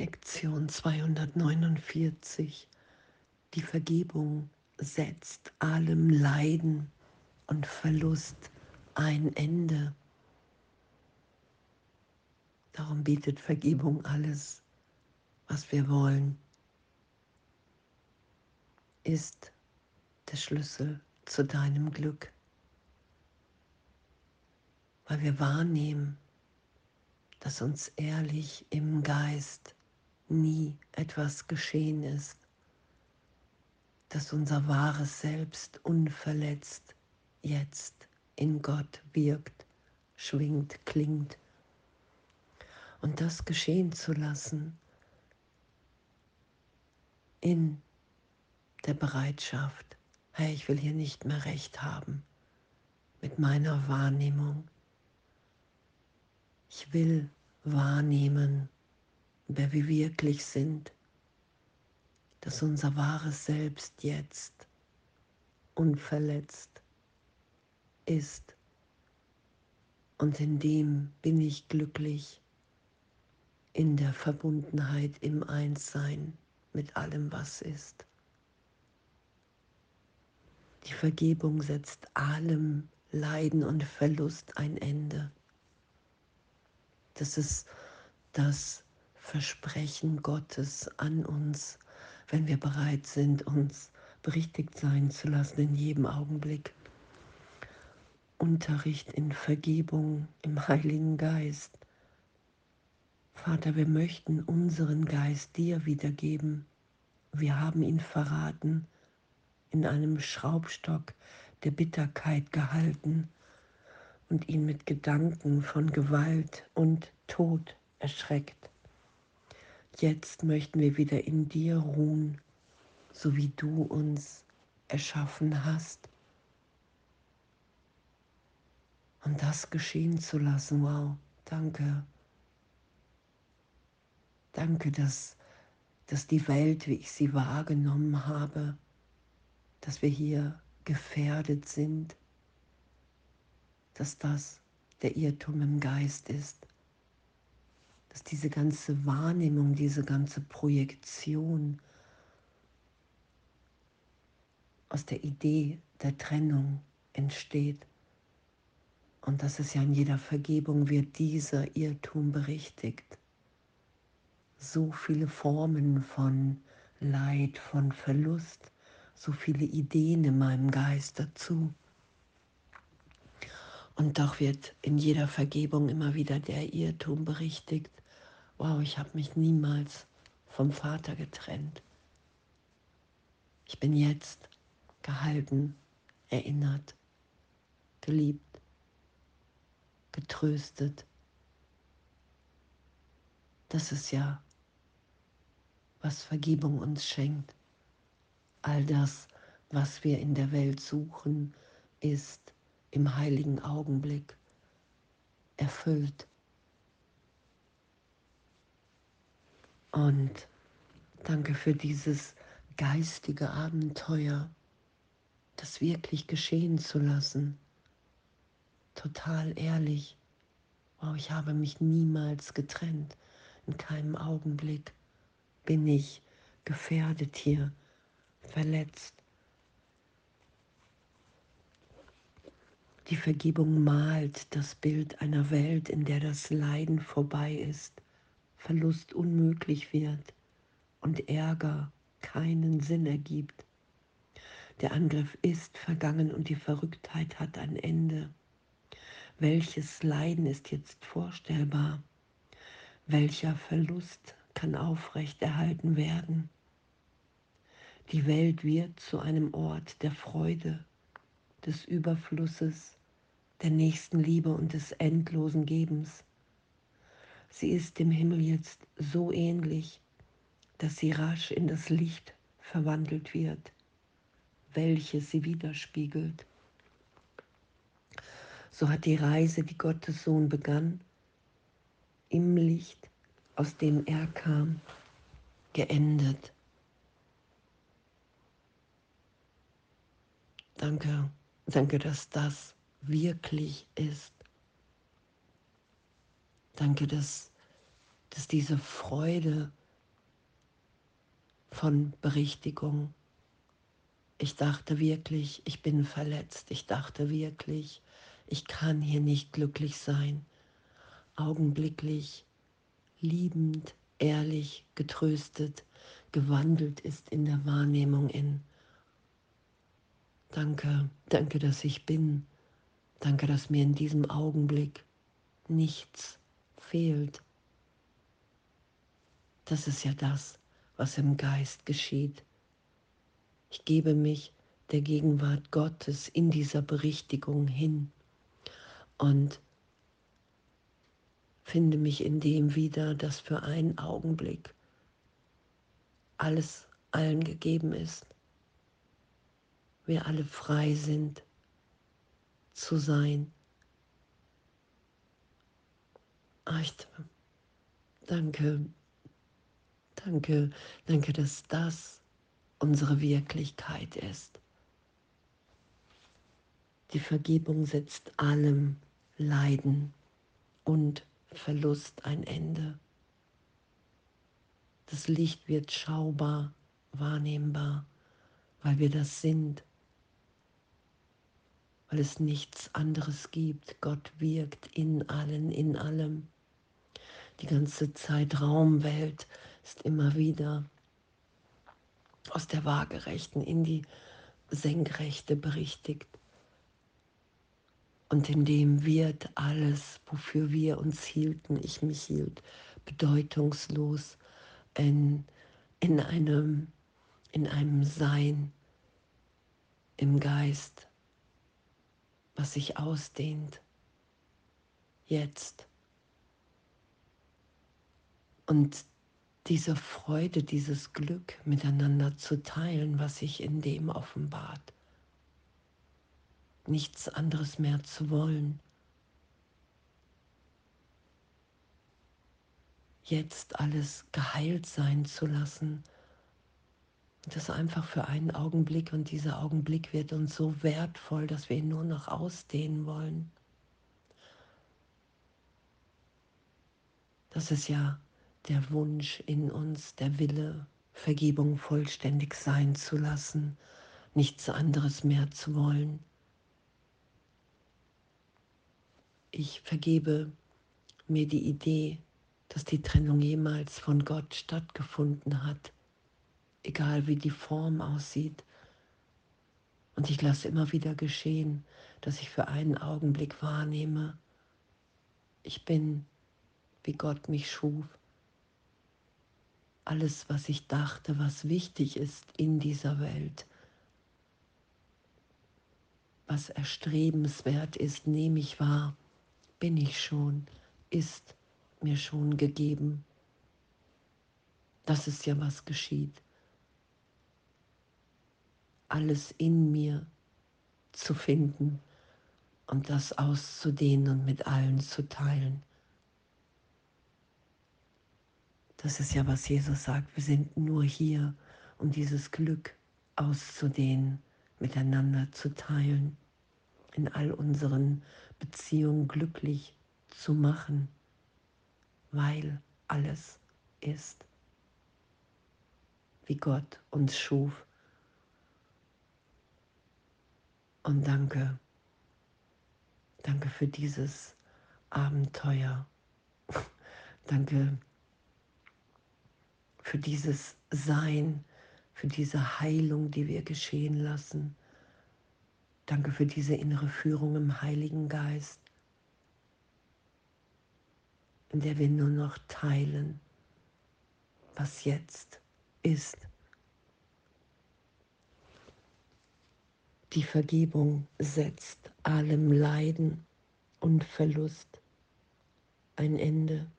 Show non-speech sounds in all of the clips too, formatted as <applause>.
Lektion 249. Die Vergebung setzt allem Leiden und Verlust ein Ende. Darum bietet Vergebung alles, was wir wollen, ist der Schlüssel zu deinem Glück, weil wir wahrnehmen, dass uns ehrlich im Geist nie etwas geschehen ist, dass unser wahres Selbst unverletzt jetzt in Gott wirkt, schwingt, klingt. Und das geschehen zu lassen in der Bereitschaft, hey, ich will hier nicht mehr recht haben mit meiner Wahrnehmung. Ich will wahrnehmen, wer wir wirklich sind, dass unser wahres Selbst jetzt unverletzt ist. Und in dem bin ich glücklich, in der Verbundenheit, im Einssein mit allem, was ist. Die Vergebung setzt allem Leiden und Verlust ein Ende. Das ist das Versprechen Gottes an uns, wenn wir bereit sind, uns berichtigt sein zu lassen in jedem Augenblick. Unterricht in Vergebung im Heiligen Geist. Vater, wir möchten unseren Geist dir wiedergeben. Wir haben ihn verraten, in einem Schraubstock der Bitterkeit gehalten und ihn mit Gedanken von Gewalt und Tod erschreckt. Jetzt möchten wir wieder in dir ruhen, so wie du uns erschaffen hast. Und das geschehen zu lassen, wow, danke. Danke, dass, dass die Welt, wie ich sie wahrgenommen habe, dass wir hier gefährdet sind, dass das der Irrtum im Geist ist, dass diese ganze Wahrnehmung, diese ganze Projektion aus der Idee der Trennung entsteht. Und dass es ja in jeder Vergebung wird dieser Irrtum berichtigt. So viele Formen von Leid, von Verlust, so viele Ideen in meinem Geist dazu. Und doch wird in jeder Vergebung immer wieder der Irrtum berichtigt, wow, ich habe mich niemals vom Vater getrennt. Ich bin jetzt gehalten, erinnert, geliebt, getröstet. Das ist ja, was Vergebung uns schenkt. All das, was wir in der Welt suchen, ist im heiligen Augenblick erfüllt. Und danke für dieses geistige Abenteuer, das wirklich geschehen zu lassen. Total ehrlich. Wow, ich habe mich niemals getrennt. In keinem Augenblick bin ich gefährdet hier, verletzt. Die Vergebung malt das Bild einer Welt, in der das Leiden vorbei ist, Verlust unmöglich wird und Ärger keinen Sinn ergibt. Der Angriff ist vergangen und die Verrücktheit hat ein Ende. Welches Leiden ist jetzt vorstellbar? Welcher Verlust kann aufrechterhalten werden? Die Welt wird zu einem Ort der Freude, des Überflusses, der nächsten Liebe und des endlosen Gebens. Sie ist dem Himmel jetzt so ähnlich, dass sie rasch in das Licht verwandelt wird, welches sie widerspiegelt. So hat die Reise, die Gottes Sohn begann, im Licht, aus dem er kam, geendet. Danke, danke, dass das wirklich ist. Danke, dass, dass diese Freude von Berichtigung. Ich dachte wirklich, ich bin verletzt. Ich dachte wirklich, ich kann hier nicht glücklich sein. Augenblicklich, liebend, ehrlich, getröstet, gewandelt ist in der Wahrnehmung in. Danke, danke, dass ich bin. Danke, dass mir in diesem Augenblick nichts fehlt. Das ist ja das, was im Geist geschieht. Ich gebe mich der Gegenwart Gottes in dieser Berichtigung hin und finde mich in dem wieder, dass für einen Augenblick alles allen gegeben ist. Wir alle frei sind zu sein. Ich danke, danke, danke, dass das unsere Wirklichkeit ist. Die Vergebung setzt allem Leiden und Verlust ein Ende. Das Licht wird schaubar, wahrnehmbar, weil wir das sind, weil es nichts anderes gibt. Gott wirkt in allen, in allem. Die ganze Zeitraumwelt ist immer wieder aus der Waagerechten in die Senkrechte berichtigt. Und in dem wird alles, wofür wir uns hielten, ich mich hielt, bedeutungslos in, in, einem, in einem Sein im Geist, was sich ausdehnt, jetzt. Und diese Freude, dieses Glück miteinander zu teilen, was sich in dem offenbart. Nichts anderes mehr zu wollen. Jetzt alles geheilt sein zu lassen. Das einfach für einen Augenblick und dieser Augenblick wird uns so wertvoll, dass wir ihn nur noch ausdehnen wollen. Das ist ja der Wunsch in uns, der Wille, Vergebung vollständig sein zu lassen, nichts anderes mehr zu wollen. Ich vergebe mir die Idee, dass die Trennung jemals von Gott stattgefunden hat, egal wie die Form aussieht. Und ich lasse immer wieder geschehen, dass ich für einen Augenblick wahrnehme, ich bin, wie Gott mich schuf alles, was ich dachte, was wichtig ist in dieser Welt, was erstrebenswert ist, nehme ich wahr, bin ich schon, ist mir schon gegeben. Das ist ja, was geschieht. Alles in mir zu finden und das auszudehnen und mit allen zu teilen. Das ist ja, was Jesus sagt. Wir sind nur hier, um dieses Glück auszudehnen, miteinander zu teilen, in all unseren Beziehungen glücklich zu machen, weil alles ist, wie Gott uns schuf. Und danke, danke für dieses Abenteuer. <laughs> danke für dieses Sein, für diese Heilung, die wir geschehen lassen. Danke für diese innere Führung im Heiligen Geist, in der wir nur noch teilen, was jetzt ist. Die Vergebung setzt allem Leiden und Verlust ein Ende.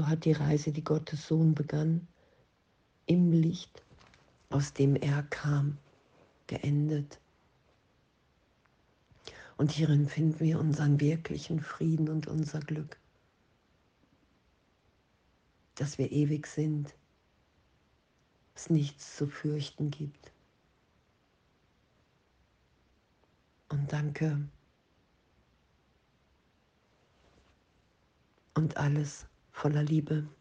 So hat die Reise, die Gottes Sohn begann, im Licht, aus dem er kam, geendet. Und hierin finden wir unseren wirklichen Frieden und unser Glück, dass wir ewig sind, es nichts zu fürchten gibt. Und danke. Und alles voller Liebe.